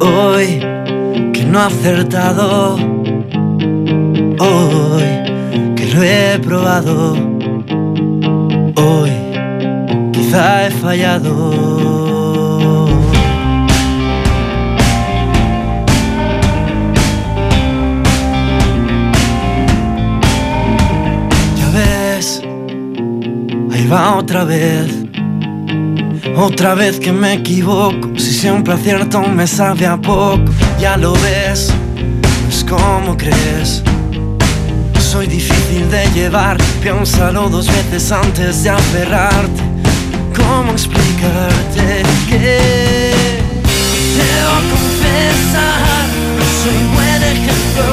Hoy que no he acertado. Hoy que lo he probado. Hoy quizá he fallado. va otra vez. Otra vez que me equivoco, si siempre acierto me sabe a poco, ya lo ves, no es como crees. Soy difícil de llevar, piénsalo dos veces antes de aferrarte. ¿Cómo explicarte que debo confesar? No soy buen ejemplo,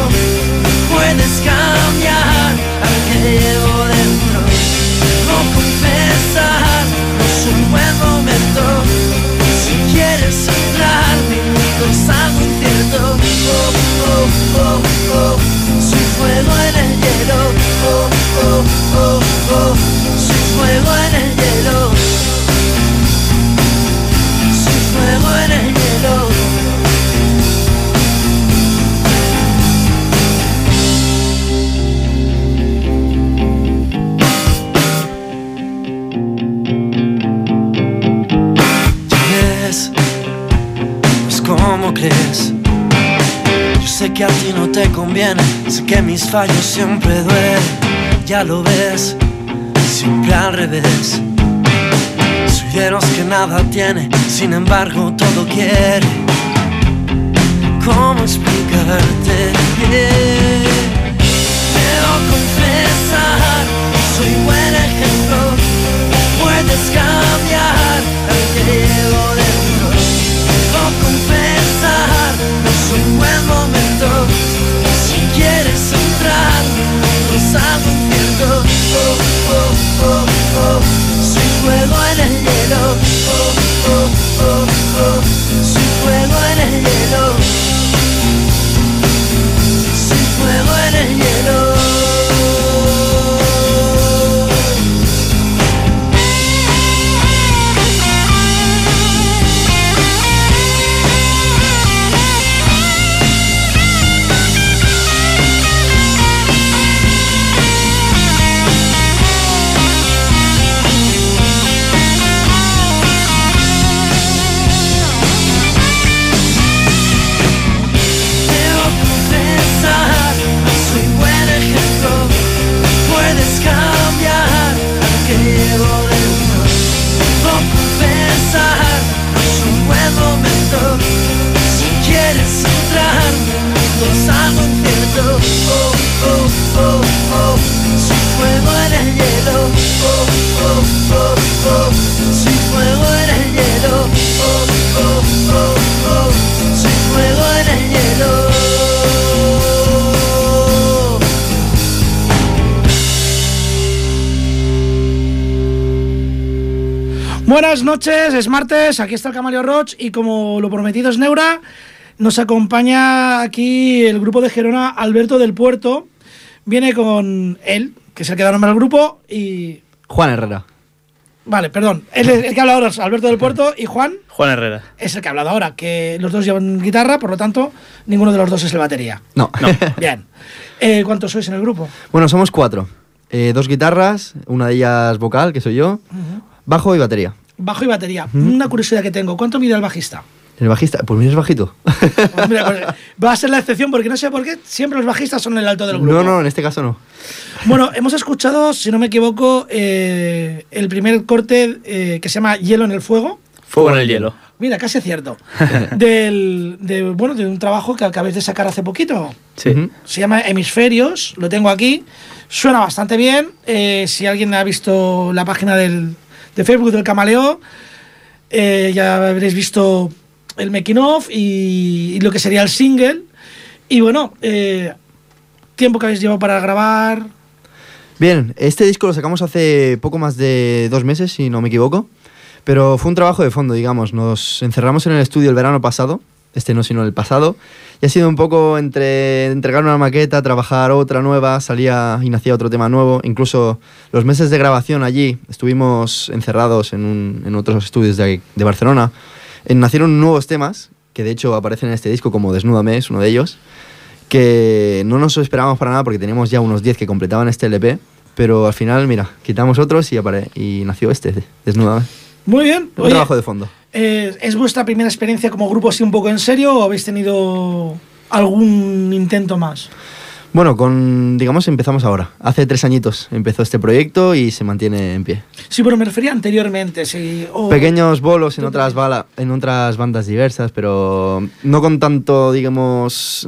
puedes cambiar al que llevo dentro. No confesar, no un buen Si quieres entrar, minutos algo incierto. Oh, oh, oh, oh, soy fuego en el hielo. Oh, oh, oh, oh, Yo sé que a ti no te conviene, sé que mis fallos siempre duelen, ya lo ves, siempre al revés. Soy de los que nada tiene, sin embargo todo quiere. ¿Cómo explicarte? Debo confesar, soy buen ejemplo, puedes cambiar al que llevo dentro. Debo confesar, es un buen momento. Si quieres entrar, es algo incierto. Oh, oh, oh, oh, soy fuego en el hielo. Oh, oh, oh, oh, soy fuego en el hielo. Buenas noches, es martes, aquí está el Camaleo Roach y como lo prometido es Neura, nos acompaña aquí el grupo de Gerona Alberto del Puerto. Viene con él, que es el que da nombre al grupo, y... Juan Herrera. Vale, perdón. Él es el que habla ahora es Alberto del Puerto y Juan Juan Herrera. es el que ha hablado ahora, que los dos llevan guitarra, por lo tanto, ninguno de los dos es el batería. No. Bien. Eh, ¿Cuántos sois en el grupo? bueno, somos cuatro. Eh, dos guitarras, una de ellas vocal, que soy yo, bajo y batería. Bajo y batería. Una curiosidad que tengo, ¿cuánto mide el bajista? El bajista, pues mira, es bajito. Pues mira, pues, va a ser la excepción porque no sé por qué siempre los bajistas son el alto del grupo. no, no, en este caso no. Bueno, hemos escuchado, si no me equivoco, eh, el primer corte eh, que se llama Hielo en el Fuego. Fuego en el hielo. Mira, casi acierto. Del, de, bueno, de un trabajo que acabáis de sacar hace poquito. Sí. Se llama Hemisferios, lo tengo aquí. Suena bastante bien. Eh, si alguien ha visto la página del, de Facebook del Camaleo, eh, ya habréis visto el making of y, y lo que sería el single. Y bueno, eh, tiempo que habéis llevado para grabar. Bien, este disco lo sacamos hace poco más de dos meses, si no me equivoco. Pero fue un trabajo de fondo, digamos. Nos encerramos en el estudio el verano pasado, este no, sino el pasado. Y ha sido un poco entre entregar una maqueta, trabajar otra nueva, salía y nacía otro tema nuevo. Incluso los meses de grabación allí estuvimos encerrados en, un- en otros estudios de, de Barcelona. eh, nacieron nuevos temas, que de hecho aparecen en este disco como Desnúdame, es uno de ellos, que no nos esperábamos para nada porque teníamos ya unos 10 que completaban este LP, pero al final, mira, quitamos otros y, apare y nació este, Desnúdame. Muy bien. Un trabajo de fondo. Eh, ¿Es vuestra primera experiencia como grupo así un poco en serio o habéis tenido algún intento más? Bueno, con, digamos, empezamos ahora. Hace tres añitos empezó este proyecto y se mantiene en pie. Sí, pero me refería anteriormente. Sí, Pequeños bolos en otras, bala- en otras bandas diversas, pero no con tanto, digamos...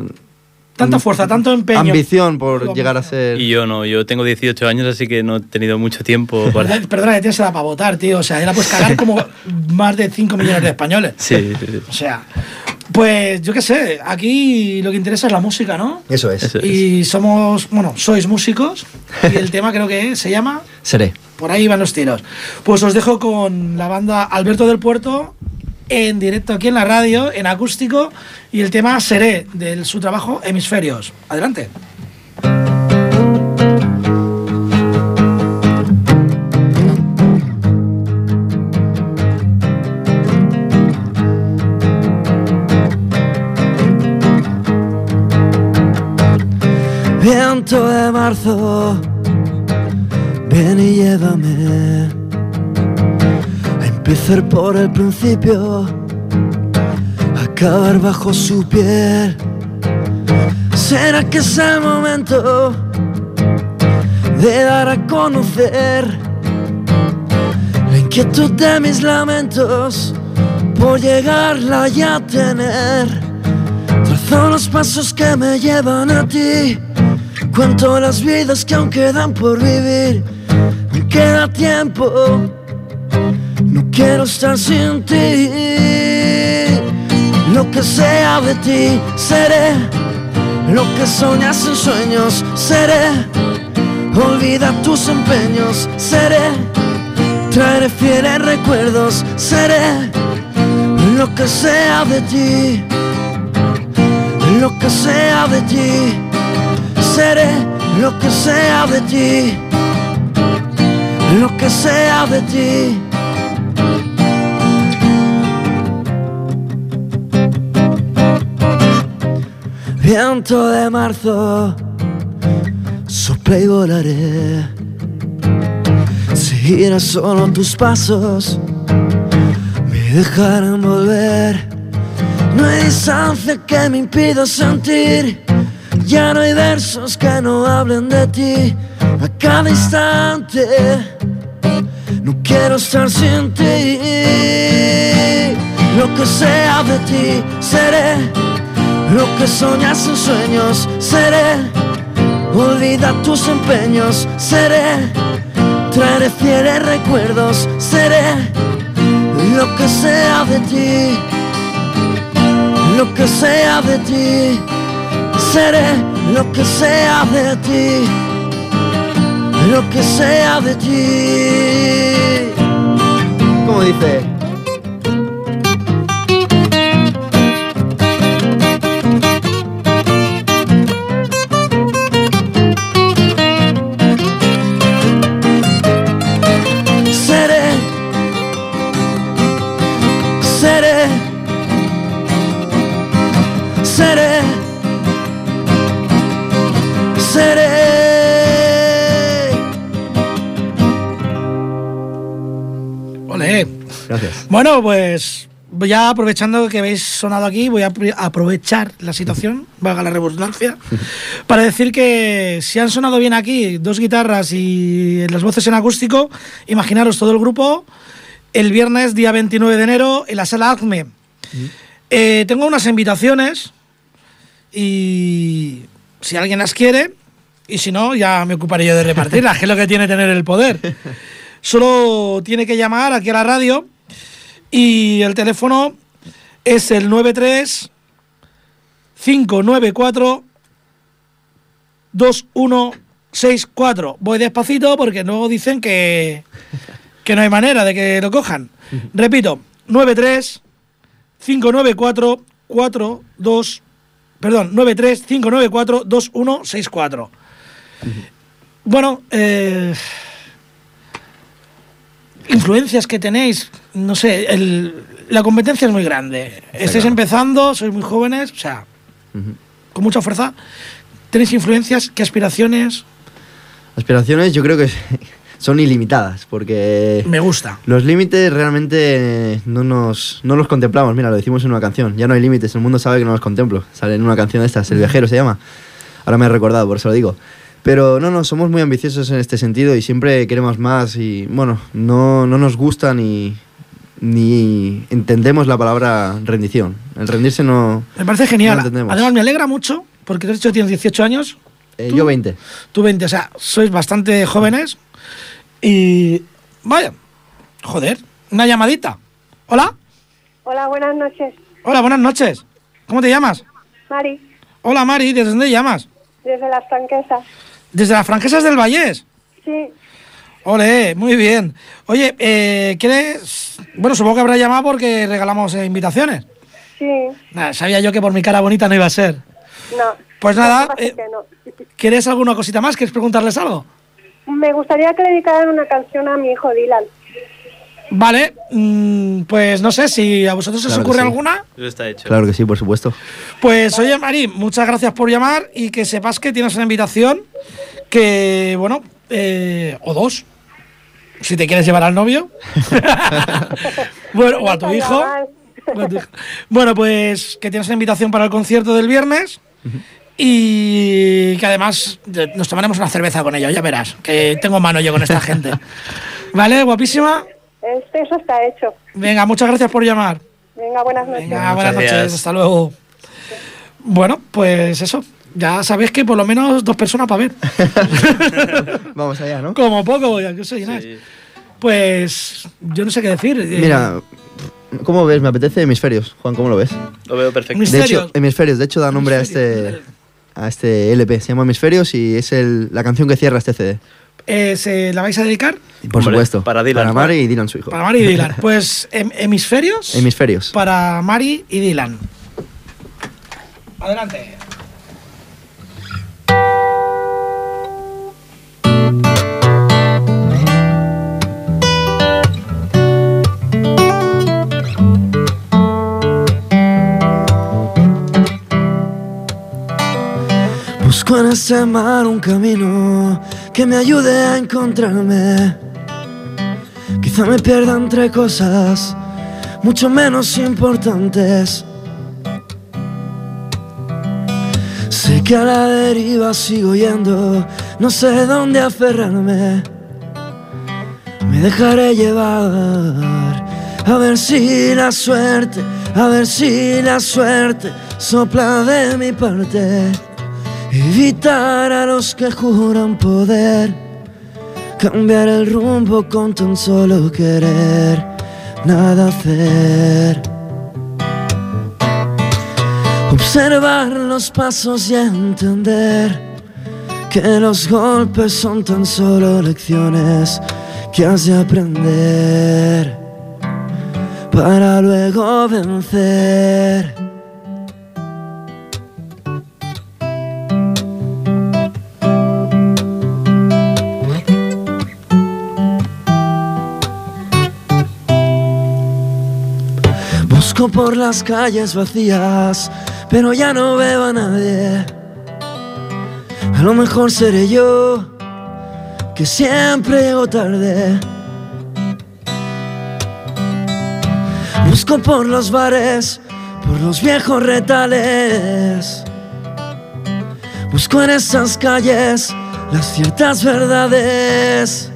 Tanta fuerza, tanto empeño. Ambición por llegar a ser... Y yo no, yo tengo 18 años, así que no he tenido mucho tiempo para... Perdona, que tienes edad para votar, tío. O sea, ya la puedes cagar como más de 5 millones de españoles. Sí, sí, sí. O sea, pues yo qué sé, aquí lo que interesa es la música, ¿no? Eso es. Eso es. Y somos, bueno, sois músicos y el tema creo que se llama Seré. Por ahí van los tiros. Pues os dejo con la banda Alberto del Puerto en directo aquí en la radio, en acústico, y el tema Seré, de su trabajo Hemisferios. Adelante. Viento de marzo, ven y llévame empezar por el principio, acabar bajo su piel. ¿Será que es el momento de dar a conocer la inquietud de mis lamentos por llegarla ya a tener? Trazo los pasos que me llevan a ti. Cuento las vidas que aún quedan por vivir. Me queda tiempo. Quiero estar sin ti. Lo que sea de ti, seré. Lo que soñas en sueños, seré. Olvida tus empeños, seré. Traeré fieles recuerdos, seré. Lo que sea de ti lo que sea de ti, seré lo que sea de ti, lo que sea de ti. Viento de marzo, sopla y volaré. Seguiré solo tus pasos, me dejarán volver. No hay distancia que me impida sentir. Ya no hay versos que no hablen de ti. A cada instante no quiero estar sin ti. Lo que sea de ti seré. Lo que soñas en sueños seré. Olvida tus empeños seré. Traeré fieles recuerdos seré. Lo que sea de ti lo que sea de ti, seré lo que sea de ti, lo que sea de ti. ¿Cómo dice? Bueno, pues ya aprovechando que habéis sonado aquí, voy a apro- aprovechar la situación, valga la redundancia, para decir que si han sonado bien aquí dos guitarras y las voces en acústico, imaginaros todo el grupo el viernes día 29 de enero en la sala ACME. Eh, tengo unas invitaciones y si alguien las quiere, y si no, ya me ocuparé yo de repartirlas, que es lo que tiene tener el poder. Solo tiene que llamar aquí a la radio y el teléfono es el 93 594 2164. Voy despacito porque luego dicen que, que no hay manera de que lo cojan. Repito, 93 594 42 perdón, 93 594 2164. Bueno, eh, influencias que tenéis, no sé, el, la competencia es muy grande. Estáis empezando, sois muy jóvenes, o sea, con mucha fuerza. ¿Tenéis influencias? ¿Qué aspiraciones? Aspiraciones yo creo que son ilimitadas, porque Me gusta. los límites realmente no nos no los contemplamos. Mira, lo decimos en una canción. Ya no hay límites, el mundo sabe que no los contemplo. Sale en una canción de estas, El viajero se llama. Ahora me he recordado, por eso lo digo. Pero no, no, somos muy ambiciosos en este sentido y siempre queremos más y bueno, no, no nos gusta ni, ni entendemos la palabra rendición. El rendirse no... Me parece genial. Además, me alegra mucho, porque te has dicho que tienes 18 años, Eh, ¿Tú? yo 20. tú 20, o sea, sois bastante jóvenes. Y. Vaya, joder, una llamadita. Hola, Hola, buenas noches. hola, buenas noches. ¿Cómo te llamas? Mari, Hola, Mari, ¿desde dónde llamas? Desde las franquesas. Desde las Franquesas del Vallés. Sí, Ole, muy bien. Oye, eh, ¿quieres...? Bueno, supongo que habrá llamado porque regalamos eh, invitaciones. sí, Nada, sabía yo que por mi cara bonita no iba a ser. no. Pues nada, eh, no. ¿Quieres alguna cosita más? ¿Quieres preguntarles algo? Me gustaría que le dedicaran una canción a mi hijo Dylan. Vale, mm, pues no sé si a vosotros os Claro ocurre sí. alguna. Eso está hecho. Claro que sí, por supuesto. Pues oye, Mari, muchas gracias por llamar y que sepas que tienes una invitación que, bueno, eh, o dos, si te quieres llevar al novio. bueno, o a tu hijo. Bueno, pues que tienes una invitación para el concierto del viernes y que además nos tomaremos una cerveza con ellos, ya verás, que tengo mano yo con esta gente. ¿Vale, guapísima? Este, eso está hecho. Venga, muchas gracias por llamar. Venga, buenas noches. Venga, buenas Muchas noches, gracias. hasta luego. Bueno, pues eso. Ya sabéis que por lo menos dos personas para ver. Vamos allá, ¿no? Como poco, ya que soy. Sí. Pues yo no sé qué decir. eh, Mira, ¿cómo ves? Me apetece hemisferios. Juan, ¿cómo lo ves? Lo veo perfecto. De Hemisferios. hecho, hemisferios, de hecho da nombre a este, a este LP. Se llama Hemisferios y es el- la canción que cierra este CD. Eh, ¿Se la vais a dedicar? Y por Hombre, supuesto. para Dylan, Para. Mari y Dylan, su hijo. Para Mari y Dylan. Pues hem- hemisferios. Hemisferios. Para Mari y Dylan. Adelante. Busco en este mar un camino que me ayude a encontrarme. Quizá me pierda entre cosas mucho menos importantes. Sé que a la deriva sigo yendo, no sé dónde aferrarme. Me dejaré llevar, a ver si la suerte, a ver si la suerte sopla de mi parte. Evitar a los que juran poder cambiar el rumbo con tan solo querer nada hacer. Observar los pasos y entender que los golpes son tan solo lecciones que has de aprender para luego vencer. Busco por las calles vacías, pero ya no veo a nadie. A lo mejor seré yo, que siempre llego tarde. Busco por los bares, por los viejos retales. Busco en esas calles las ciertas verdades.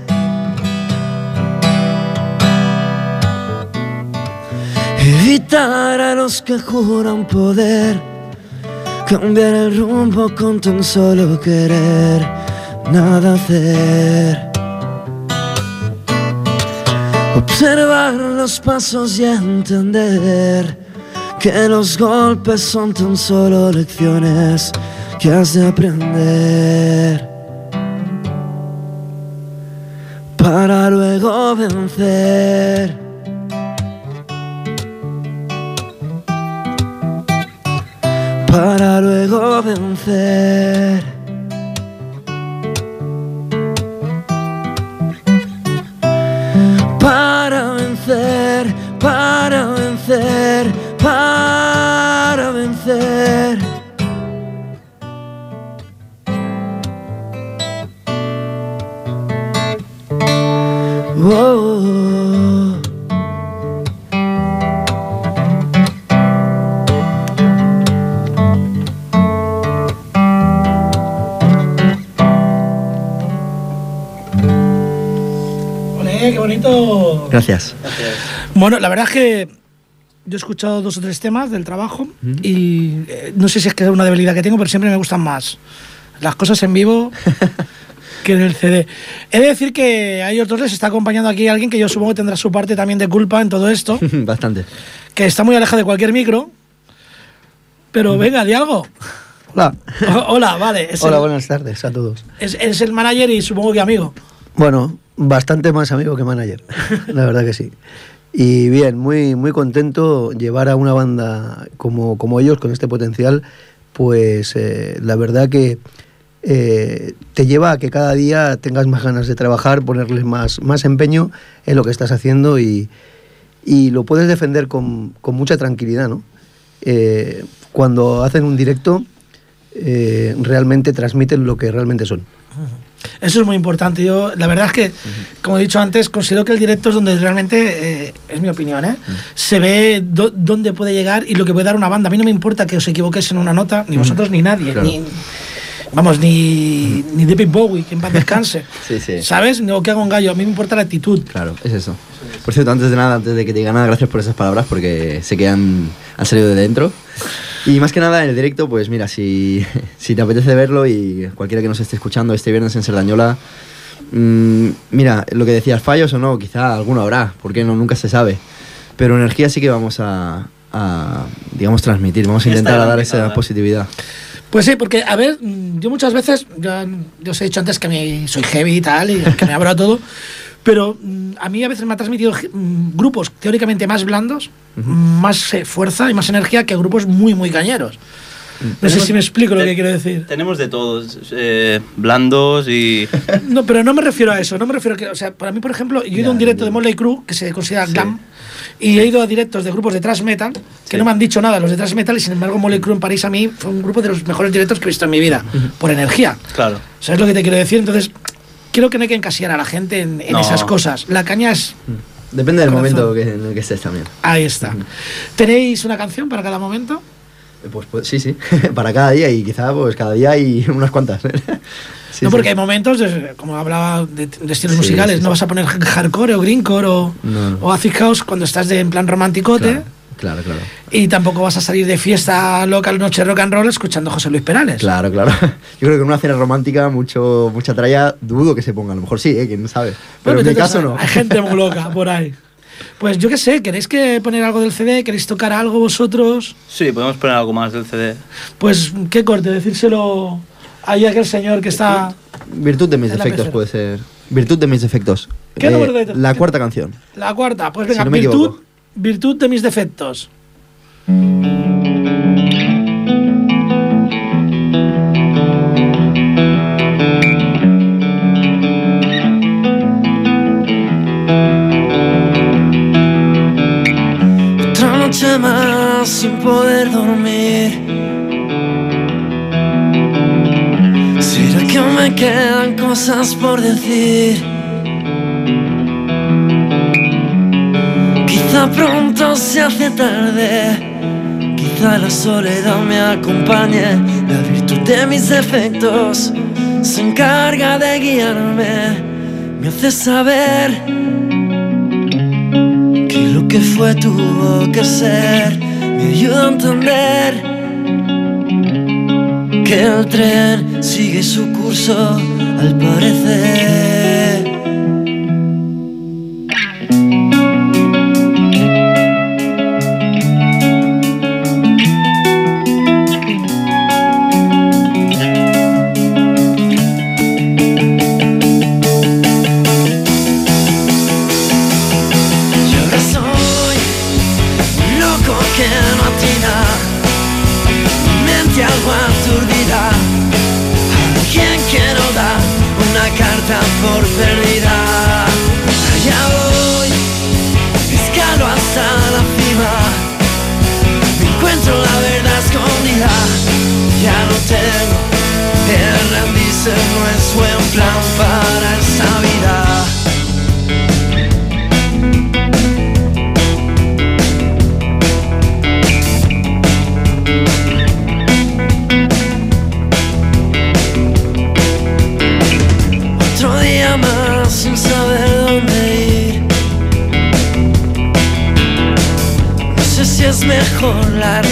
Evitar a los que juran poder cambiar el rumbo con tan solo querer nada hacer. Observar los pasos y entender que los golpes son tan solo lecciones que has de aprender para luego vencer. Para luego vencer. Para vencer, para vencer. Gracias. Bueno, la verdad es que yo he escuchado dos o tres temas del trabajo y eh, no sé si es que es una debilidad que tengo, pero siempre me gustan más las cosas en vivo que en el CD. He de decir que a ellos dos les está acompañando aquí alguien que yo supongo que tendrá su parte también de culpa en todo esto, Bastante. que está muy alejado de cualquier micro. Pero venga, di algo. Hola. O- Hola, vale. Hola, el, buenas tardes a todos. es, es el manager y supongo que amigo. Bueno, bastante más amigo que manager, la verdad que sí. Y bien, muy, muy contento llevar a una banda como, como ellos, con este potencial, pues eh, la verdad que eh, te lleva a que cada día tengas más ganas de trabajar, ponerles más, más empeño en lo que estás haciendo y, y lo puedes defender con, con mucha tranquilidad, ¿no? Eh, cuando hacen un directo, realmente transmiten lo que realmente son. Eso es muy importante. Yo, la verdad es que, como he dicho antes, considero que el directo es donde realmente, eh, es mi opinión, ¿eh? se ve dónde puede llegar y lo que puede dar una banda. A mí no me importa que os equivoquéis en una nota, ni vosotros ni nadie, Claro. ni, vamos, ni, ni David Bowie, que en paz descanse. Sí, sí. ¿Sabes? No que haga un gallo, a mí me importa la actitud. Claro, es eso. Por cierto, antes de nada, antes de que te diga nada, gracias por esas palabras porque sé que han, han salido de dentro. Y más que nada en el directo, pues mira, si, si te apetece verlo y cualquiera que nos esté escuchando este viernes en Serdañola, mm, mira, lo que decías, fallos o no, quizá alguno habrá, porque no, nunca se sabe. Pero energía sí que vamos a, a, digamos, transmitir, vamos a intentar dar esa positividad. Pues sí, porque, a ver, mm, yo muchas veces, yo, yo os he dicho antes que me, soy heavy y tal, y que me abro a todo, pero mm, a mí a veces me ha transmitido mm, grupos teóricamente más blandos, más eh, fuerza y más energía que grupos muy, muy cañeros. No sé si me explico lo te- que quiero decir. Tenemos de todos, eh, blandos y... No, pero no me refiero a eso, no me refiero a que, o sea, para mí, por ejemplo, yo he ido a un directo de. Motley Crue, que se considera Sí. glam, y he ido a directos de grupos de thrash metal, que Sí. no me han dicho nada los de thrash metal, y sin embargo Motley Crue en París a mí fue un grupo de los mejores directos que he visto en mi vida, por energía. Claro. ¿Sabes lo que te quiero decir? Entonces, creo que no hay que encasillar a la gente en, en No. esas cosas. La caña es... Depende del Corazón. momento que, en el que estés también. Ahí está. ¿Tenéis una canción para cada momento? Eh, Pues, pues sí, sí, para cada día y quizá pues cada día hay unas cuantas. Sí, no, sí. porque hay momentos, como hablaba de, de estilos Sí, musicales, no vas a poner hardcore o greencore o, No, no. o acid house cuando estás de, en plan romanticote. Claro, claro, claro. Y tampoco vas a salir de fiesta local, noche rock and roll escuchando José Luis Perales. Claro, claro. Yo creo que en una cena romántica, mucho, mucha tralla, dudo que se ponga. A lo mejor sí, ¿eh? quién sabe. Pero Bueno, en mi caso sabes, no. Hay gente muy loca por ahí. Pues yo qué sé, ¿queréis que poner algo del CD? ¿Queréis tocar algo vosotros? Sí, podemos poner algo más del CD. Pues qué corte, decírselo ahí a aquel señor que está... Virtud de mis defectos puede ser. Virtud de mis defectos. Eh, ¿Qué número de- La cuarta canción. La cuarta, pues Si venga, no me virtud, equivoco. virtud de mis defectos. Otra sin poder dormir. ¿Será que me quedan cosas por decir? Quizá pronto se hace tarde. Quizá la soledad me acompañe. La virtud de mis defectos se encarga de guiarme. Me hace saber que lo que fue tuvo que ser. Me ayuda a entender que el tren sigue su curso al parecer.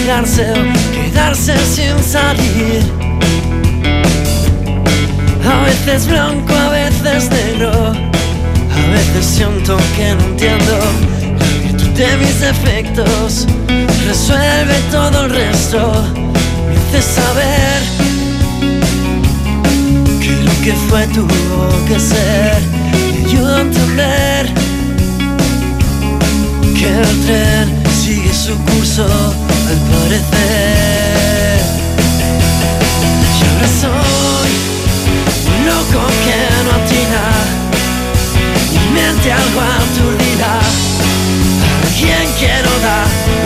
Quedarse sin salir. A veces blanco, a veces negro. A veces siento que no entiendo la virtud de mis defectos. Resuelve todo el resto. Me hace saber que lo que fue tuvo que ser. Me ayuda a entender que el tren sigue su curso al parecer. Y ahora soy un loco que no atina, mi mente algo aturdida. Alguien que no da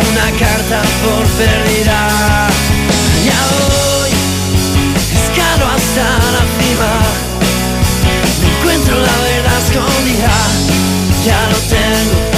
una carta por perdida. Ya voy escalo hasta la cima. No encuentro la verdad escondida, ya lo tengo.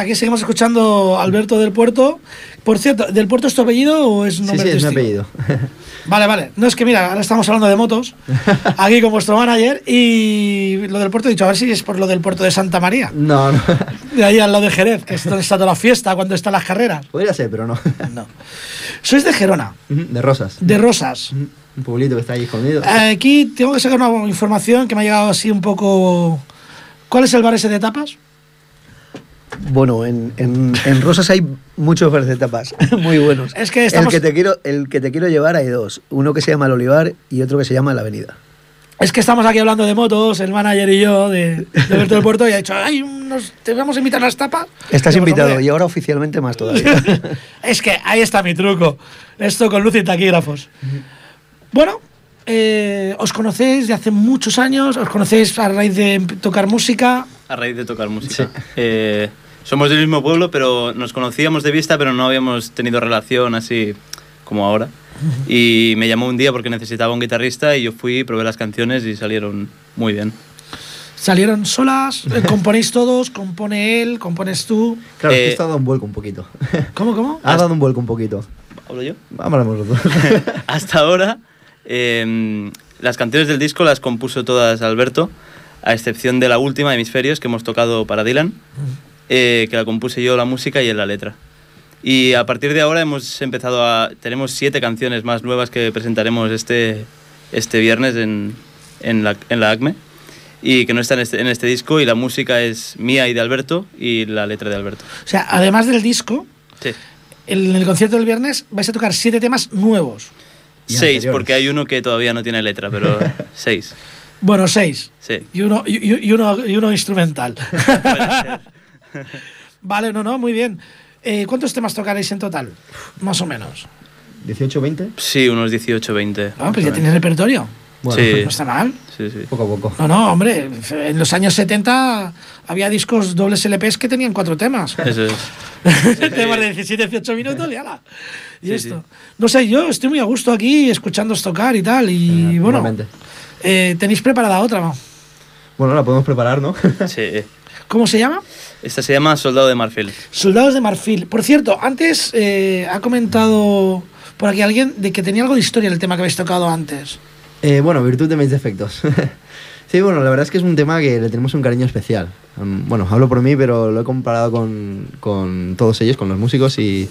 Aquí seguimos escuchando Alberto del Puerto. Por cierto, ¿del Puerto es tu apellido o es un Sí, nombre sí, es mi apellido. Vale, vale. No es que mira, ahora estamos hablando de motos aquí con vuestro manager y lo del puerto he dicho, a ver si es por lo del puerto de Santa María, No, no. de ahí al lado de Jerez, que es donde está toda la fiesta, cuando están las carreras. Podría ser, pero no. No. Sois de Gerona, De Rosas. de Rosas. Un pueblito que está ahí escondido. Aquí tengo que sacar una información que me ha llegado así un poco. ¿Cuál es el bar ese de tapas? Bueno, en, en- en Rosas hay muchos tapas muy buenos. Es que estamos- el, que te quiero, el que te quiero llevar hay dos. Uno que se llama El Olivar y otro que se llama La Avenida. Es que estamos aquí hablando de motos, el manager y yo de, de Alberto del Puerto, y ha dicho, ay, unos, te vamos a invitar a las tapas. Estás invitado hombre, y ahora oficialmente más todavía. es que ahí está mi truco. Esto con luz y taquígrafos. Bueno, eh, os conocéis de hace muchos años, os conocéis a raíz de tocar música. A raíz de tocar música. Eh, somos del mismo pueblo, pero nos conocíamos de vista, pero no habíamos tenido relación así como ahora. Y me llamó un día porque necesitaba un guitarrista y yo fui, probé las canciones y salieron muy bien. Salieron solas, eh, componéis todos, compone él, compones tú. Claro, Eh, esto ha dado un vuelco un poquito. ¿Cómo, cómo? ha dado un vuelco un poquito. ¿Hablo yo? Vamos nosotros. Hasta ahora, eh, las canciones del disco las compuso todas Alberto, a excepción de la última, Hemisferios, que hemos tocado para Dylan, eh, que la compuse yo la música y él la letra. Y a partir de ahora hemos empezado a... Tenemos siete canciones más nuevas que presentaremos este, este viernes en, en, la, en la ACME y que no están en este, en este disco y la música es mía y de Alberto y la letra de Alberto. O sea, además del disco, Sí. en el concierto del viernes vais a tocar siete temas nuevos. Y Seis, anteriores. porque hay uno que todavía no tiene letra, pero seis. Bueno, seis. Sí. Y uno, y, y- y uno, y uno instrumental. Puede ser. vale, no, no, muy bien. Eh, ¿Cuántos temas tocaréis en total? Más o menos. 18, 20. Sí, unos 18, 20. Ah, pues ya tienes repertorio. Bueno, Sí. No está mal. Sí, sí. poco a poco. No, no, hombre. En los años 70 había discos dobles LPs que tenían cuatro temas. Eso es. temas de 17, 18 minutos y ala. Y Sí, esto. No sé, yo estoy muy a gusto aquí escuchándoos tocar y tal. Y bueno. Eh, ¿Tenéis preparada otra, no? Bueno, la podemos preparar, ¿no? Sí. ¿Cómo se llama? Esta se llama Soldado de Marfil. Soldados de Marfil. Por cierto, antes eh, ha comentado por aquí alguien de que tenía algo de historia el tema que habéis tocado antes. Eh, bueno, virtud de mis defectos. sí, bueno, la verdad es que es un tema que le tenemos un cariño especial. Um, bueno, hablo por mí, pero lo he comparado con, con todos ellos, con los músicos, y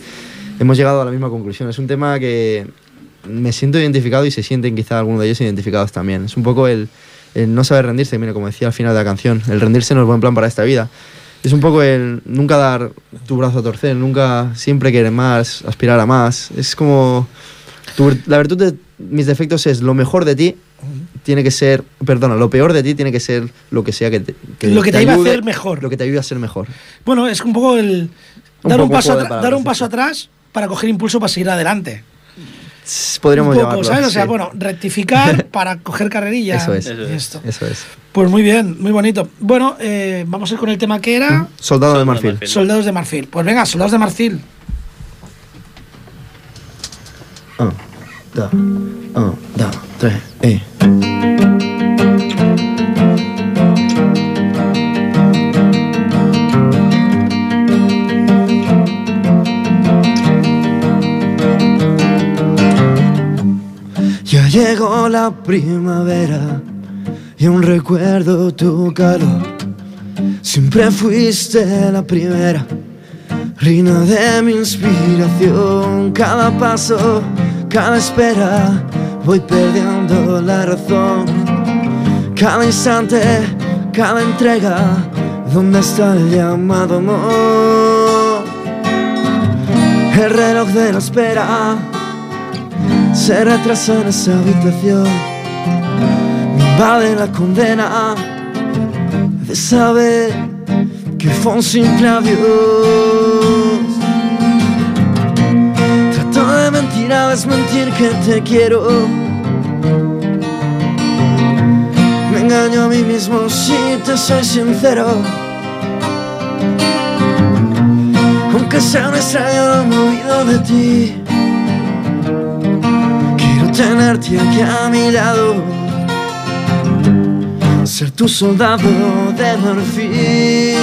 hemos llegado a la misma conclusión. Es un tema que me siento identificado y se sienten quizá algunos de ellos identificados también. Es un poco el, el no saber rendirse, mira, como decía al final de la canción, el rendirse no es buen plan para esta vida. Es un poco el nunca dar tu brazo a torcer, nunca siempre querer más, aspirar a más. Es como tu la virtud de mis defectos es lo mejor de ti tiene que ser, perdona, lo peor de ti tiene que ser lo que sea que te, que Lo que te iba a hacer mejor. Lo que te ayude a ser mejor. Bueno, es un poco el Un dar, un paso, dar un paso atrás para coger impulso para seguir adelante. Podríamos un poco, llamarlo. ¿sabes? O sea, sí. bueno, rectificar para coger carrerilla. Eso es. Eso y es. esto. Eso es. Pues muy bien, muy bonito. Bueno, eh, vamos a ir con el tema que era Soldado de Soldado de marfil. marfil. Soldados de Marfil. Pues venga, Soldados de Marfil. Un, dos, un, dos, tres, y. llegó la primavera y aún recuerdo tu calor. Siempre fuiste la primera, reina de mi inspiración. Cada paso, cada espera, voy perdiendo la razón. Cada instante, cada entrega, ¿dónde está el llamado amor? El reloj de la espera se retrasa en esa habitación. Me invade la condena de saber que fue un simple adiós. Trato de mentir a desmentir que te quiero. Me engaño a mí mismo si te soy sincero. Aunque sea un extraño, olvido de ti. Tenerte aquí a mi lado. Ser tu soldado de marfil.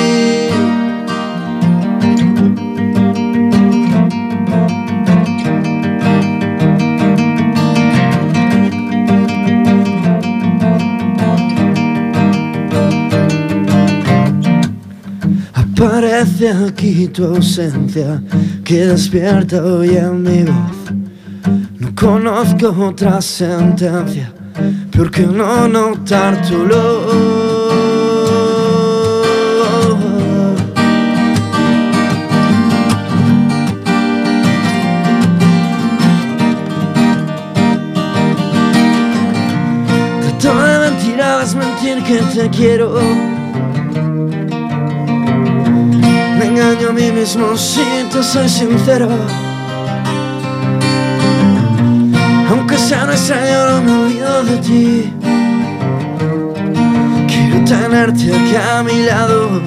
Aparece aquí tu ausencia que despierta hoy en mi voz. No conozco otra sentencia peor que no notar tu olor. Trato de mentir a desmentir que te quiero. Me engaño a mí mismo si te soy sincero. Sea un extraño, no me olvido de ti. Quiero tenerte aquí a mi lado.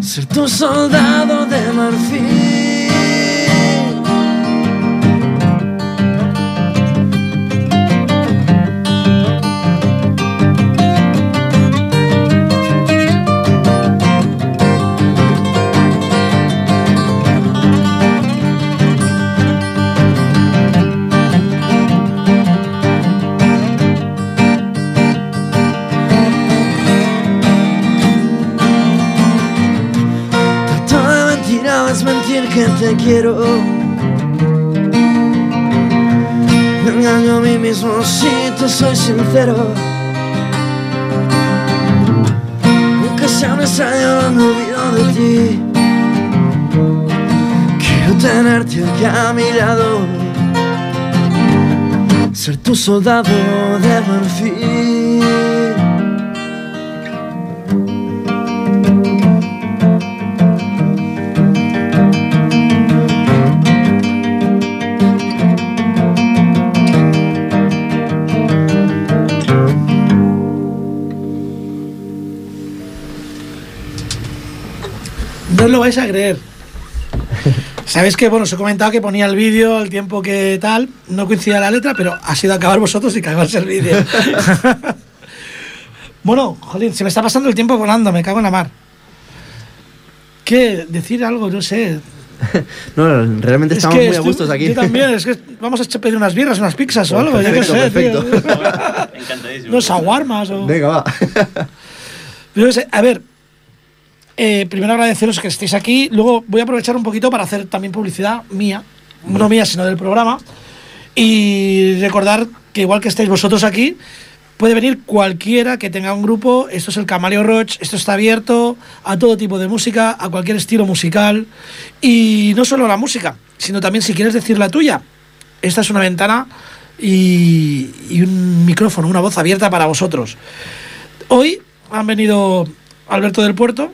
Ser tu soldado de marfil. Te quiero. Me engaño a mí mismo si te soy sincero. Aunque sea un extraño, no olvido de ti. Quiero tenerte aquí a mi lado. Ser tu soldado de marfil. Vais a creer. Sabéis que, bueno, os he comentado que ponía el vídeo al tiempo que tal, no coincidía la letra, pero ha sido acabar vosotros y cagarse el vídeo. bueno, jolín, se me está pasando el tiempo volando, me cago en la mar. ¿Qué? Decir algo, no sé. No, realmente Es estamos que muy a gustos aquí. Yo también, es que vamos a pedir unas birras, unas pizzas o algo, yo qué sé, perfecto, tío. Encantadísimo. Unos aguarmas o... Venga, va. Sé, a ver, eh, primero agradeceros que estéis aquí. Luego voy a aprovechar un poquito para hacer también publicidad mía, no mía, sino del programa. Y recordar que igual que estáis vosotros aquí, puede venir cualquiera que tenga un grupo. Esto es el Camaleo Roach, esto está abierto a todo tipo de música, a cualquier estilo musical. Y no solo la música, sino también si quieres decir la tuya. Esta es una ventana y, y un micrófono, una voz abierta para vosotros. Hoy han venido Alberto del Puerto,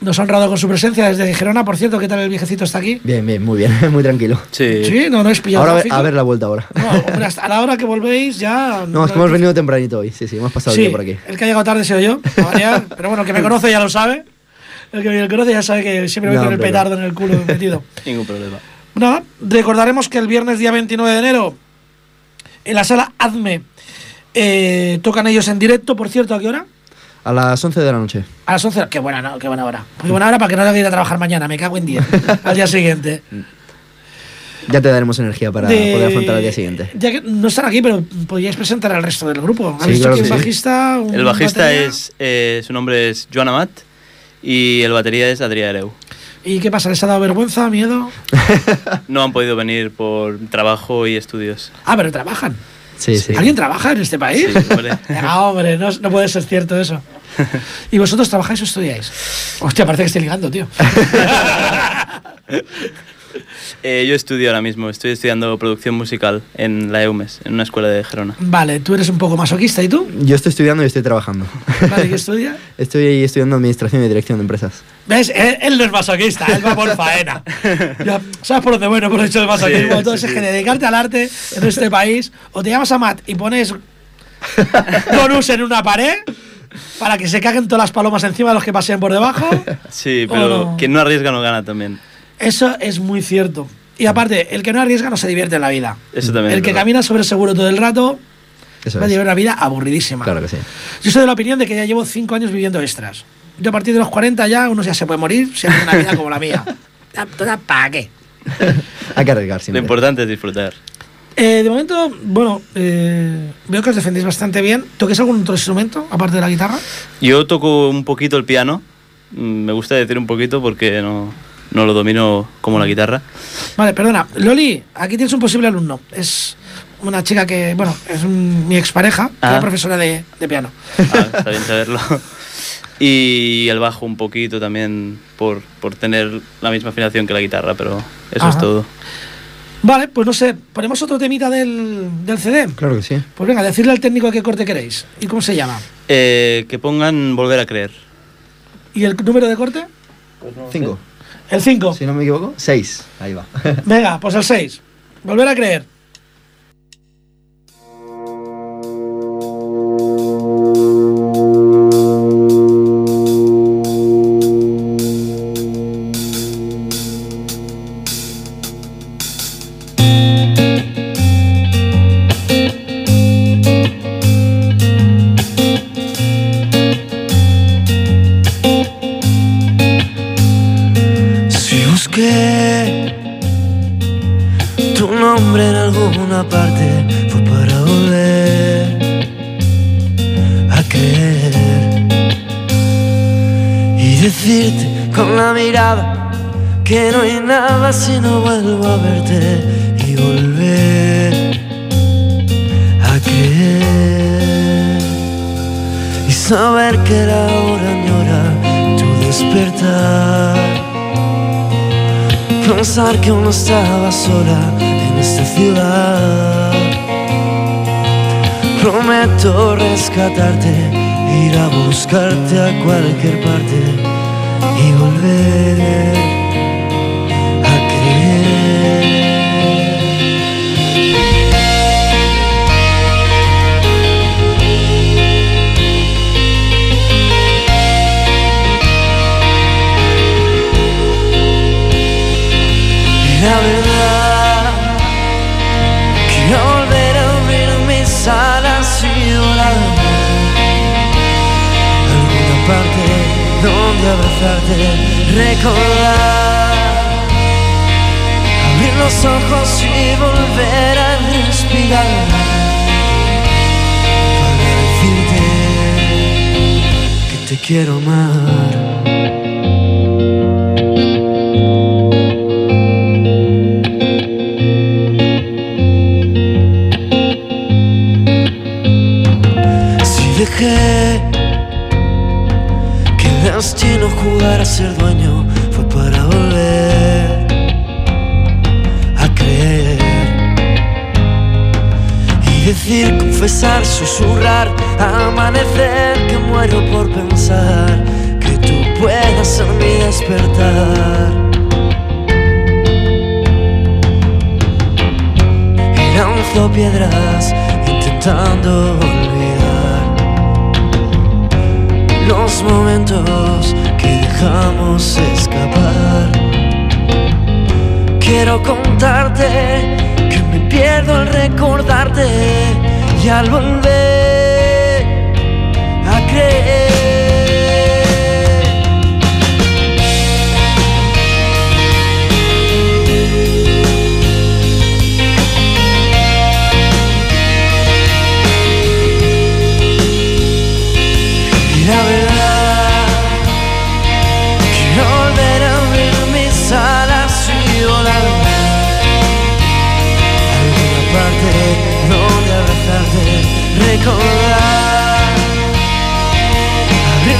nos ha honrado con su presencia desde Gerona. Por cierto, ¿qué tal el viejecito está aquí? Bien, bien, muy bien, muy tranquilo. Sí. Sí, no, no es pillado. Ahora a ver- la vuelta ahora. No, hombre, hasta a la hora que volvéis ya. No, es que hemos venido tempranito hoy, sí, sí, hemos pasado el Sí, día por aquí. el que ha llegado tarde soy yo, variar, pero bueno, el que me conoce ya lo sabe. El que me conoce ya sabe que siempre voy No, con el petardo en el culo metido. Ningún problema. Nada, recordaremos que el viernes día 29 de enero, en la sala Adme, eh, tocan ellos en directo, por cierto, ¿a qué hora? A las 11 de la noche. A las 11. Qué buena, no, qué buena hora. Qué buena hora para que no tenga que ir a trabajar mañana. Me cago en 10. al día siguiente. Ya te daremos energía para De- poder afrontar el día siguiente. Ya que no están aquí, pero podríais presentar al resto del grupo. ¿Has Sí, visto claro que un sí. bajista? un El bajista batería? es. eh, su nombre es Joan Amat y el batería es Adrià Hereu. ¿Y qué pasa? ¿Les ha dado vergüenza, miedo? No han podido venir por trabajo y estudios. Ah, pero trabajan. Sí, sí. ¿Alguien trabaja en este país? Sí, hombre. Venga, hombre, no, no puede ser cierto eso. ¿Y vosotros trabajáis o estudiáis? Hostia, parece que estoy ligando, tío. Eh, yo estudio ahora mismo, estoy estudiando producción musical en la EUMES, en una escuela de Gerona. Vale, tú eres un poco masoquista, ¿y tú? Yo estoy estudiando y estoy trabajando. Vale, ¿qué estudias? Estoy estudiando administración y dirección de empresas. ¿Ves? Él, él no es masoquista, él va por faena. Ya, ¿Sabes por dónde bueno por hecho el masoquismo? Sí, Entonces sí, es sí. que dedicarte al arte en este país, o te llamas a Matt y pones bonus en una pared para que se caguen todas las palomas encima de los que pasen por debajo. Sí, pero no. quien no arriesga no gana también. Eso es muy cierto. Y aparte, el que no arriesga no se divierte en la vida. Eso también. El es que verdad. camina sobre seguro todo el rato Eso va a llevar una vida aburridísima. Claro que sí. Yo soy de la opinión de que ya llevo cinco años viviendo extras. Yo a partir de los 40 ya uno ya se puede morir si hace una vida como la mía. ¿Para qué? Hay que arriesgar Lo siempre. importante es disfrutar. Eh, de momento, bueno, eh, veo que os defendéis bastante bien. ¿Toquéis algún otro instrumento aparte de la guitarra? Yo toco un poquito el piano. Mm, Me gusta decir un poquito porque no, no lo domino como la guitarra. Vale, perdona. Loli, aquí tienes un posible alumno. Es una chica que, bueno, es un- mi expareja, que Ah. era profesora de, de piano. Ah, está bien saberlo. Y el bajo un poquito también por, por tener la misma afinación que la guitarra, pero eso Ajá. es todo. Vale, pues no sé, ponemos otro temita del, del CD. Claro que sí. Pues venga, decirle al técnico qué corte queréis. ¿Y cómo se llama? Eh, que pongan volver a creer. ¿Y el número de corte? Cinco. El 5. Si no me equivoco, seis. Ahí va. Venga, pues el 6. Volver a creer. Decirte con la mirada que no hay nada si no vuelvo a verte y volver a creer. Y saber que la hora añora tu despertar. Pensar que uno estaba sola en esta ciudad. Prometo rescatarte, ir a buscarte a cualquier parte y volver a creer. Abrazarte, recordar. Abrir los ojos y volver a respirar. Para decirte que te quiero amar. Si dejé destino jugara a ser dueño, fue para volver a creer. Y decir, confesar, susurrar, amanecer, que muero por pensar que tú puedas ser mi despertar. Y lanzo piedras intentando los momentos que dejamos escapar. Quiero contarte que me pierdo al recordarte y al volver a creer.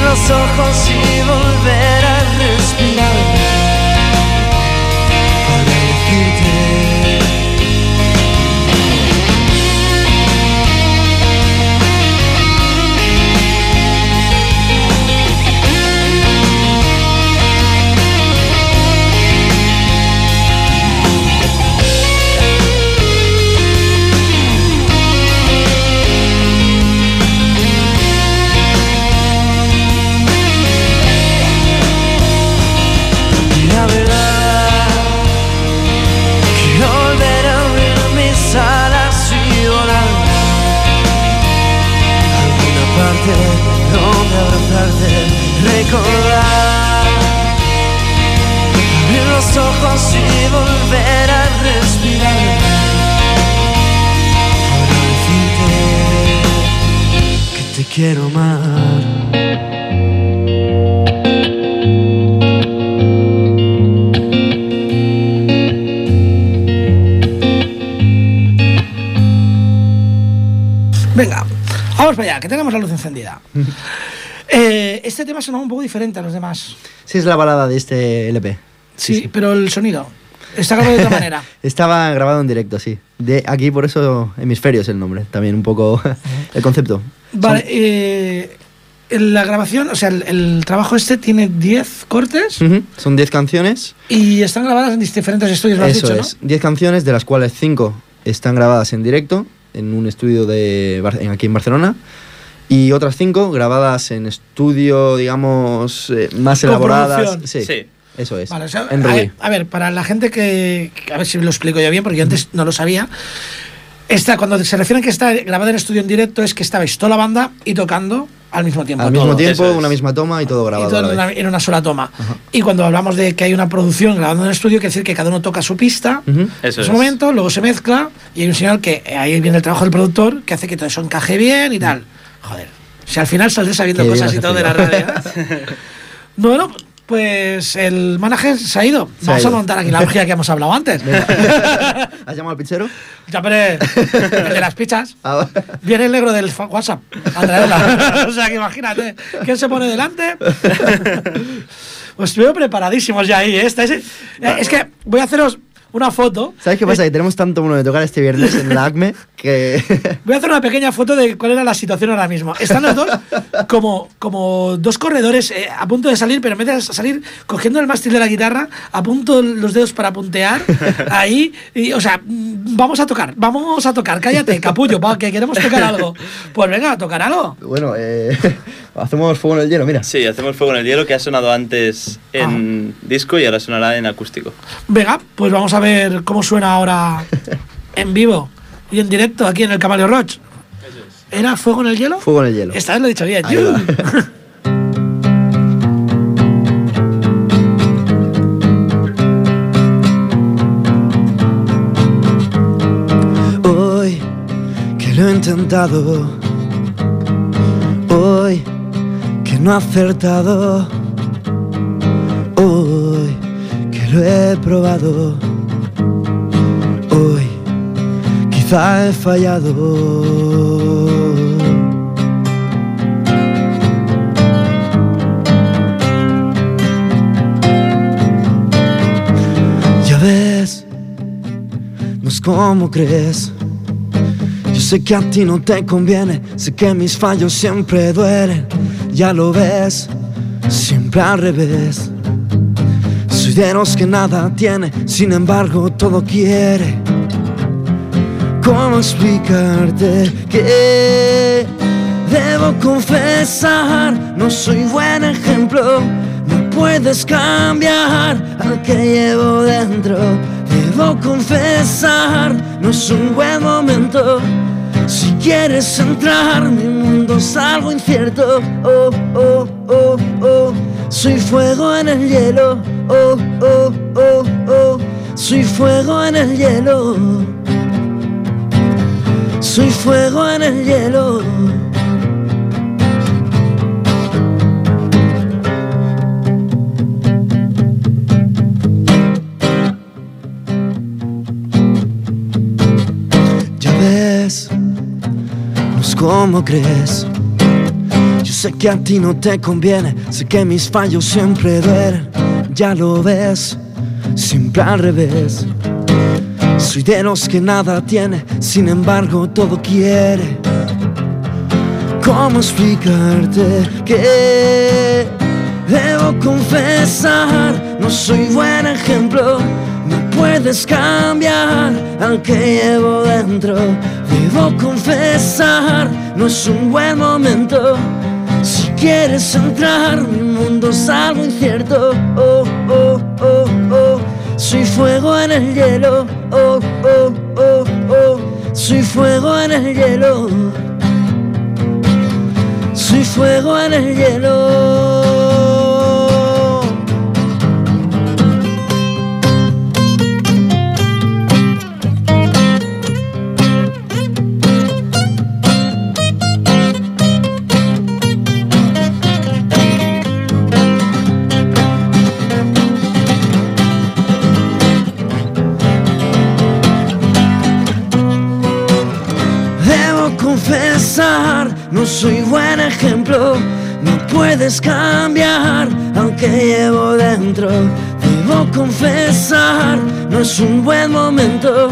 Los ojos y volver quiero amar. Venga, vamos para allá, que tenemos la luz encendida. Eh, este tema sonaba un poco diferente a los demás. Sí, es la balada de este LP. Sí, pero el sonido está grabado de otra manera. Estaba grabado en directo, sí. De aquí por eso Hemisferio es el nombre, también un poco el concepto. Vale, eh, en la grabación, o sea, el, el trabajo este tiene 10 cortes Ujú, Son 10 canciones. y están grabadas en diferentes estudios, lo has Eso dicho, es. 10 canciones, de las cuales 5 están grabadas en directo en un estudio de Bar- en- aquí en Barcelona. Y otras 5 grabadas en estudio, digamos, eh, más elaboradas. Sí, Sí. Eso es. Vale, o sea, en a, ver, a ver, para la gente que, que- A ver si lo explico yo bien, porque yo antes no lo sabía. Esta, cuando se refiere a que está grabada en estudio en directo, es que estabais toda la banda y tocando al mismo tiempo. Al mismo tiempo, Eso es. una misma toma y todo Y grabado. todo a la en, una, vez. en una sola toma. Y cuando hablamos de que hay una producción grabando en el estudio, quiere decir que cada uno toca su pista en Eso es. momento, luego se mezcla y hay un señor que eh, ahí viene el trabajo del productor que hace que todo eso encaje bien y tal. Joder, si al final saldré sabiendo cosas y todo de la radio. ¿eh? bueno, pues el manager se ha ido. Se ha Vamos a montar aquí la orgía que hemos hablado antes. ¿Has llamado al pizzero? Ya, pero el de las pizzas. Ah, Viene el negro del WhatsApp a traerla. o sea, que imagínate, ¿quién se pone delante? Pues estuve preparadísimos ya ahí, ¿eh? Estáis- eh, es que voy a haceros una foto. ¿Sabes qué pasa? Que tenemos tanto bueno de tocar este viernes en la ACME que. Voy a hacer una pequeña foto de cuál era la situación ahora mismo. Están los dos como, como dos corredores eh, a punto de salir, pero en vez de salir cogiendo el mástil de la guitarra, a punto los dedos para puntear, ahí, y, o sea, vamos a tocar, vamos a tocar, cállate, capullo, que queremos tocar algo. Pues venga, a tocar algo. bueno, eh, hacemos fuego en el hielo, mira. Sí, hacemos fuego en el hielo que ha sonado antes en disco y ahora sonará en acústico. Venga, pues vamos a ver cómo suena ahora en vivo y en directo aquí en el Camaleo Roach. ¿Era Fuego en el Hielo? Fuego en el hielo. Esta vez lo he dicho bien. Hoy que lo he intentado, no he acertado, hoy que lo he probado, hoy quizá he fallado. Ya ves, no es como crees. Yo sé que a ti no te conviene, sé que mis fallos siempre duelen. Ya lo ves, siempre al revés. Soy de los que nada tiene, sin embargo todo quiere. ¿Cómo explicarte que debo confesar? No soy buen ejemplo, no puedes cambiar al que llevo dentro. Debo confesar, no es un buen momento. Si quieres entrar, mi mundo es algo incierto. Oh, oh, oh, oh. Soy fuego en el hielo. Oh, oh, oh, oh. Soy fuego en el hielo. Soy fuego en el hielo. Como crees. Yo sé que a ti no te conviene, sé que mis fallos siempre duelen. Ya lo ves, siempre al revés. Soy de los que nada tiene, sin embargo todo quiere. ¿Cómo explicarte que debo confesar? No soy buen ejemplo, no puedes cambiar al que llevo dentro. Debo confesar, no es un buen momento. Si quieres entrar, mi mundo es algo incierto. Oh, oh, oh, oh. Soy fuego en el hielo. Oh, oh, oh, oh. Soy fuego en el hielo. Soy fuego en el hielo. No soy buen ejemplo. No puedes cambiar, aunque llevo dentro. Debo confesar, no es un buen momento.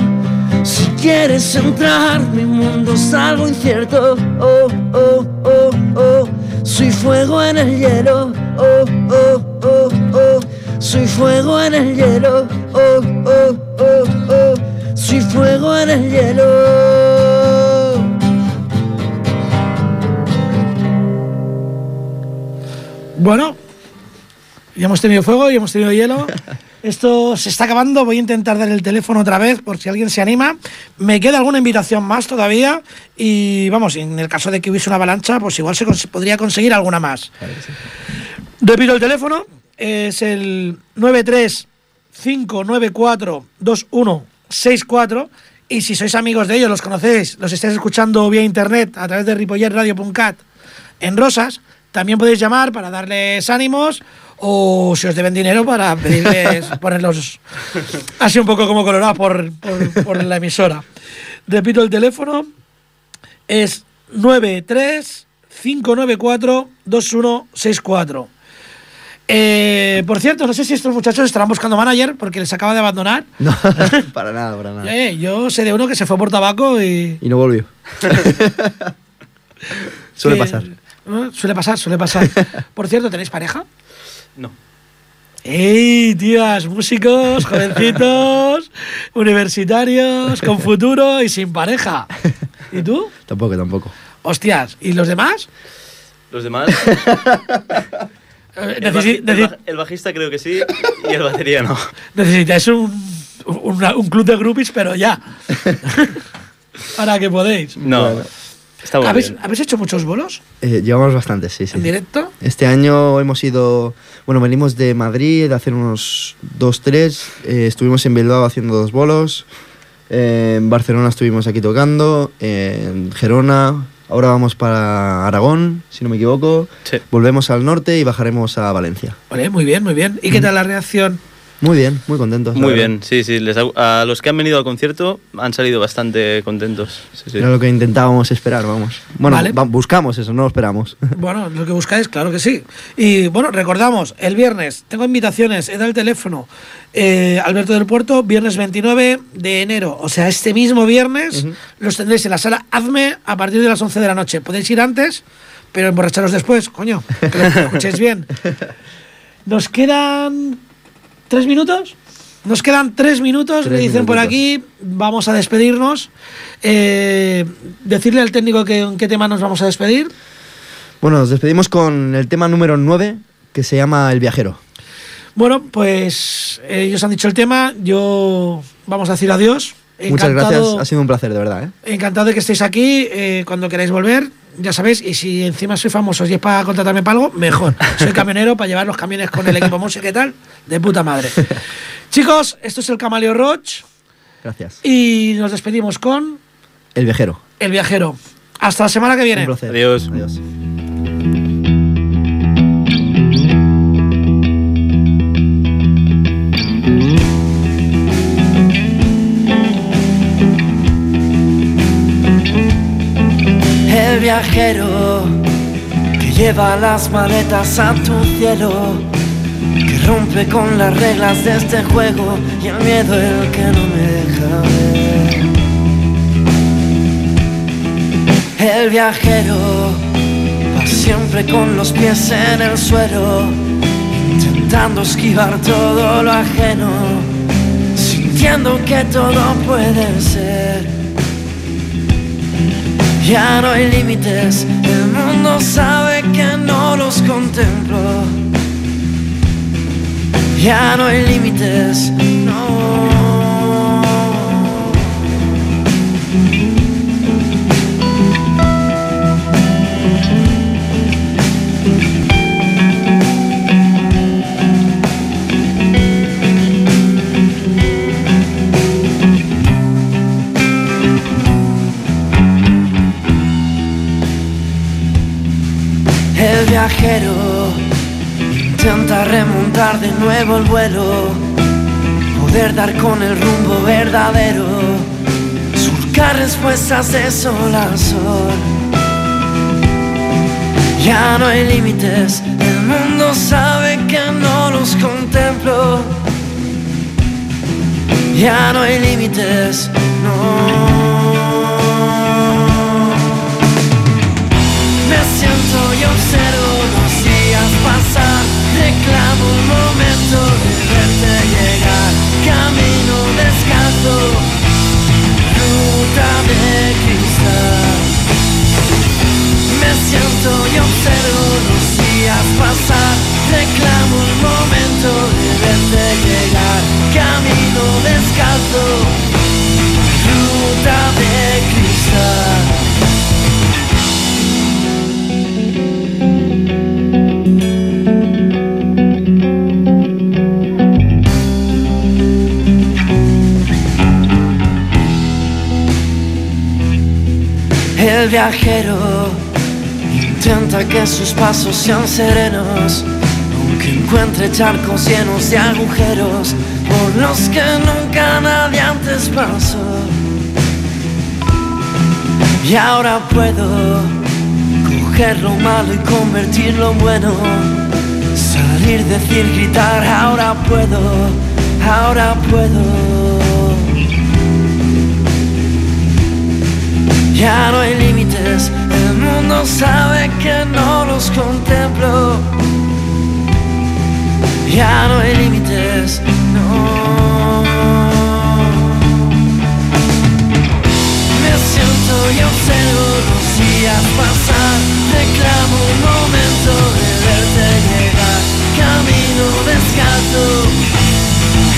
Si quieres entrar, mi mundo es algo incierto. Oh, oh, oh, oh. Soy fuego en el hielo. Oh, oh, oh, oh. Soy fuego en el hielo. Oh, oh, oh, oh. Soy fuego en el hielo. Bueno, ya hemos tenido fuego y hemos tenido hielo. Esto se está acabando. Voy a intentar dar el teléfono otra vez por si alguien se anima. Me queda alguna invitación más todavía. Y vamos, en el caso de que hubiese una avalancha, pues igual se cons- podría conseguir alguna más. Repito el teléfono. Es el 935942164. Y si sois amigos de ellos, los conocéis, los estáis escuchando vía internet a través de ripolletradio.cat en Rosas, también podéis llamar para darles ánimos o si os deben dinero para pedirles ponerlos así un poco como colorados por, por, por la emisora. Repito el teléfono, es 935942164. Eh, por cierto, no sé si estos muchachos estarán buscando manager porque les acaba de abandonar. No, para nada, para nada. Eh, yo sé de uno que se fue por tabaco y. Y no volvió. Suele pasar. ¿No? Suele pasar, suele pasar. Por cierto, ¿tenéis pareja? No. ¡Ey, tías! Músicos, jovencitos, universitarios, con futuro y sin pareja. ¿Y tú? Tampoco, tampoco. Hostias, ¿y los demás? Los demás. Eh, El, baji- bajista creo que sí y el batería no. necesitáis un, un, un club de groupies, pero ya. Para que podéis. No. Bueno. Está muy ¿Habéis, bien. ¿Habéis hecho muchos bolos Eh, llevamos bastantes, sí, sí. en directo? Este año hemos ido, bueno, venimos de Madrid, de hacer unos dos, tres. eh, estuvimos en Bilbao haciendo dos bolos. eh, en Barcelona estuvimos aquí tocando. en Gerona. Ahora vamos para Aragón, si no me equivoco. Sí. Volvemos al norte y bajaremos a Valencia. Vale, muy bien, muy bien. ¿Y qué tal la reacción? Muy bien, muy contentos. Muy verdad. bien, sí, sí. les ha- a los que han venido al concierto han salido bastante contentos. Sí, sí. Era lo que intentábamos esperar, vamos. Bueno, Vale. va- buscamos eso, no lo esperamos. Bueno, lo que buscáis, claro que sí. Y bueno, recordamos, el viernes tengo invitaciones, he dado el teléfono. eh, Alberto del Puerto, viernes 29 de enero. O sea, este mismo viernes los tendréis en la sala Hazme a partir de las 11 de la noche. Podéis ir antes, pero emborracharos después, coño. Que lo escuchéis bien. Nos quedan tres minutos. Nos quedan tres minutos, Tres me dicen por aquí. Vamos a despedirnos. Eh, decirle al técnico que, en qué tema nos vamos a despedir. Bueno, nos despedimos con el tema número 9, que se llama El Viajero. Bueno, pues eh, ellos han dicho el tema, yo vamos a decir adiós. Muchas gracias, ha sido un placer, de verdad. ¿eh? Encantado de que estéis aquí, eh, cuando queráis volver, ya sabéis, y si encima soy famoso y es para contratarme para algo, mejor. Soy camionero para llevar los camiones con el equipo música y tal, de puta madre. Chicos, esto es el Camaleo Roach Gracias. y nos despedimos con El Viajero. El Viajero. Hasta la semana que viene. Un placer. Adiós. Adiós. El viajero que lleva las maletas a tu cielo, que rompe con las reglas de este juego y el miedo el que no me deja ver. El viajero va siempre con los pies en el suelo, intentando esquivar todo lo ajeno, sintiendo que todo puede ser. Ya no hay límites, el mundo sabe que no los contemplo. Ya no hay límites, no. El viajero intenta remontar de nuevo el vuelo, poder dar con el rumbo verdadero, surcar respuestas de sol a sol. Ya no hay límites, el mundo sabe que no los contemplo. Ya no hay límites, no. El viajero intenta que sus pasos sean serenos, aunque encuentre charcos llenos de agujeros por los que nunca nadie antes pasó. Y ahora puedo coger lo malo y convertirlo en bueno, salir, decir, gritar, ahora puedo, ahora puedo. Ya no hay límites, el mundo sabe que no los contemplo. Ya no hay límites, no. Me siento y observo los días pasar. Reclamo un momento de verte llegar. Camino descalzo,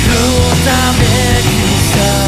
ruta de